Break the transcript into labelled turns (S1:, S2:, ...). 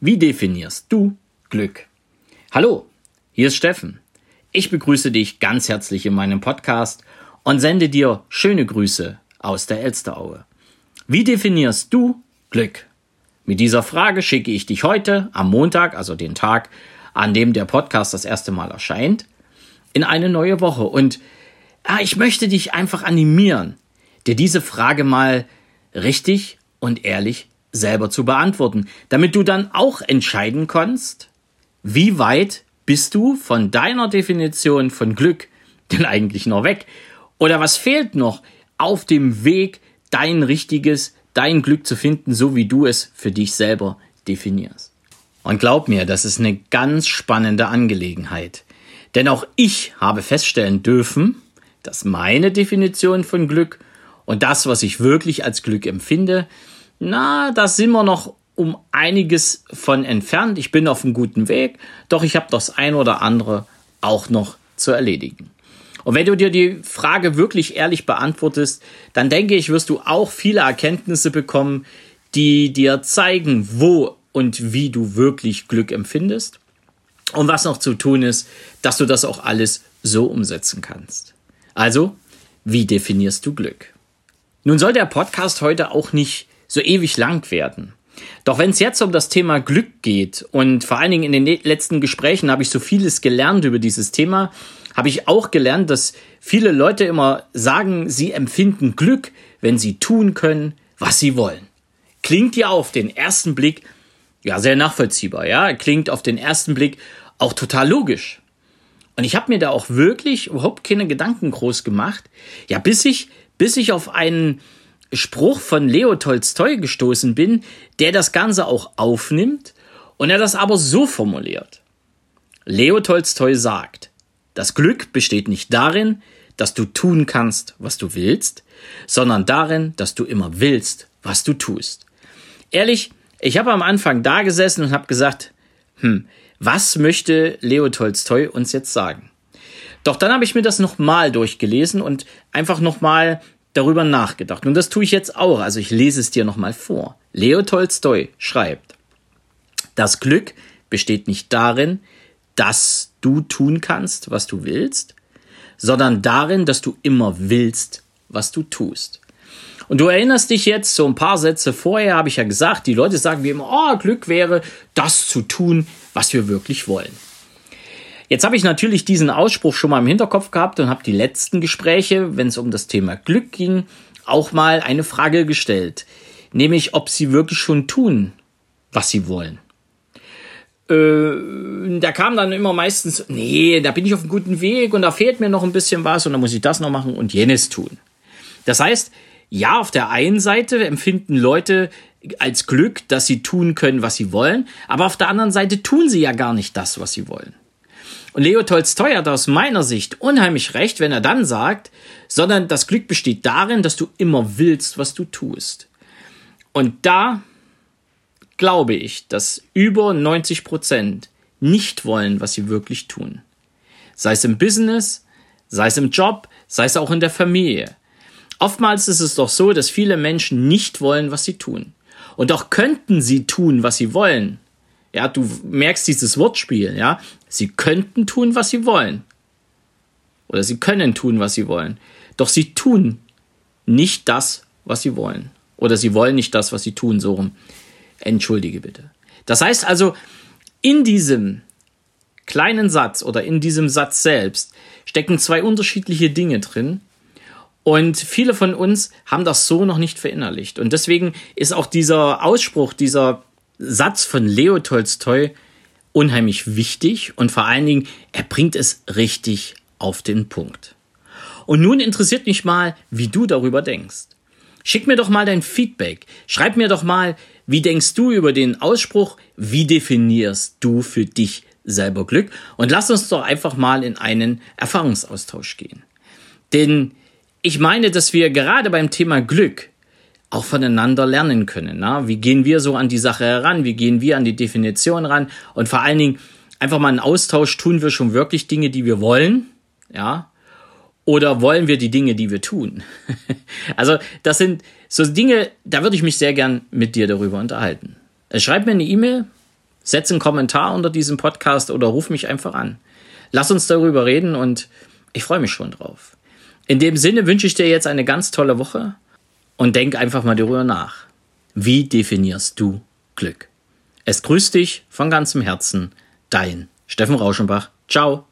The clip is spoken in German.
S1: Wie definierst du Glück? Hallo, hier ist Steffen. Ich begrüße dich ganz herzlich in meinem Podcast und sende dir schöne Grüße aus der Elsteraue. Wie definierst du Glück? Mit dieser Frage schicke ich dich heute am Montag, also den Tag, an dem der Podcast das erste Mal erscheint, in eine neue Woche. Und ah, ich möchte dich einfach animieren, dir diese Frage mal richtig und ehrlich selber zu beantworten, damit du dann auch entscheiden kannst, wie weit bist du von deiner Definition von Glück denn eigentlich noch weg? Oder was fehlt noch auf dem Weg, dein richtiges, dein Glück zu finden, so wie du es für dich selber definierst? Und glaub mir, das ist eine ganz spannende Angelegenheit. Denn auch ich habe feststellen dürfen, dass meine Definition von Glück und das, was ich wirklich als Glück empfinde, na, da sind wir noch um einiges von entfernt. Ich bin auf einem guten Weg, doch ich habe das ein oder andere auch noch zu erledigen. Und wenn du dir die Frage wirklich ehrlich beantwortest, dann denke ich, wirst du auch viele Erkenntnisse bekommen, die dir zeigen, wo und wie du wirklich Glück empfindest und was noch zu tun ist, dass du das auch alles so umsetzen kannst. Also, wie definierst du Glück? Nun soll der Podcast heute auch nicht so ewig lang werden. Doch wenn es jetzt um das Thema Glück geht und vor allen Dingen in den letzten Gesprächen habe ich so vieles gelernt über dieses Thema, habe ich auch gelernt, dass viele Leute immer sagen, sie empfinden Glück, wenn sie tun können, was sie wollen. Klingt ja auf den ersten Blick ja sehr nachvollziehbar, ja, klingt auf den ersten Blick auch total logisch. Und ich habe mir da auch wirklich überhaupt keine Gedanken groß gemacht, ja, bis ich bis ich auf einen Spruch von Leo Tolstoi gestoßen bin, der das Ganze auch aufnimmt und er das aber so formuliert. Leo Tolstoi sagt, das Glück besteht nicht darin, dass du tun kannst, was du willst, sondern darin, dass du immer willst, was du tust. Ehrlich, ich habe am Anfang da gesessen und habe gesagt, hm, was möchte Leo Tolstoi uns jetzt sagen? Doch dann habe ich mir das nochmal durchgelesen und einfach nochmal darüber nachgedacht. Und das tue ich jetzt auch. Also ich lese es dir nochmal vor. Leo Tolstoi schreibt, das Glück besteht nicht darin, dass du tun kannst, was du willst, sondern darin, dass du immer willst, was du tust. Und du erinnerst dich jetzt, so ein paar Sätze vorher habe ich ja gesagt, die Leute sagen wie immer, oh, Glück wäre, das zu tun, was wir wirklich wollen. Jetzt habe ich natürlich diesen Ausspruch schon mal im Hinterkopf gehabt und habe die letzten Gespräche, wenn es um das Thema Glück ging, auch mal eine Frage gestellt. Nämlich, ob sie wirklich schon tun, was sie wollen. Äh, da kam dann immer meistens, nee, da bin ich auf einem guten Weg und da fehlt mir noch ein bisschen was und da muss ich das noch machen und jenes tun. Das heißt, ja, auf der einen Seite empfinden Leute als Glück, dass sie tun können, was sie wollen, aber auf der anderen Seite tun sie ja gar nicht das, was sie wollen. Und Leo Tolstoi hat aus meiner Sicht unheimlich recht, wenn er dann sagt, sondern das Glück besteht darin, dass du immer willst, was du tust. Und da glaube ich, dass über 90 Prozent nicht wollen, was sie wirklich tun. Sei es im Business, sei es im Job, sei es auch in der Familie. Oftmals ist es doch so, dass viele Menschen nicht wollen, was sie tun. Und doch könnten sie tun, was sie wollen, ja, du merkst dieses Wortspiel, ja. Sie könnten tun, was sie wollen. Oder sie können tun, was sie wollen. Doch sie tun nicht das, was sie wollen. Oder sie wollen nicht das, was sie tun, so rum. Entschuldige bitte. Das heißt also, in diesem kleinen Satz oder in diesem Satz selbst stecken zwei unterschiedliche Dinge drin. Und viele von uns haben das so noch nicht verinnerlicht. Und deswegen ist auch dieser Ausspruch, dieser Satz von Leo Tolstoi unheimlich wichtig und vor allen Dingen, er bringt es richtig auf den Punkt. Und nun interessiert mich mal, wie du darüber denkst. Schick mir doch mal dein Feedback. Schreib mir doch mal, wie denkst du über den Ausspruch, wie definierst du für dich selber Glück? Und lass uns doch einfach mal in einen Erfahrungsaustausch gehen. Denn ich meine, dass wir gerade beim Thema Glück auch voneinander lernen können. Na? Wie gehen wir so an die Sache heran? Wie gehen wir an die Definition ran? Und vor allen Dingen einfach mal einen Austausch. Tun wir schon wirklich Dinge, die wir wollen? Ja. Oder wollen wir die Dinge, die wir tun? also, das sind so Dinge, da würde ich mich sehr gern mit dir darüber unterhalten. Schreib mir eine E-Mail, setz einen Kommentar unter diesem Podcast oder ruf mich einfach an. Lass uns darüber reden und ich freue mich schon drauf. In dem Sinne wünsche ich dir jetzt eine ganz tolle Woche und denk einfach mal darüber nach. Wie definierst du Glück? Es grüßt dich von ganzem Herzen, dein Steffen Rauschenbach. Ciao.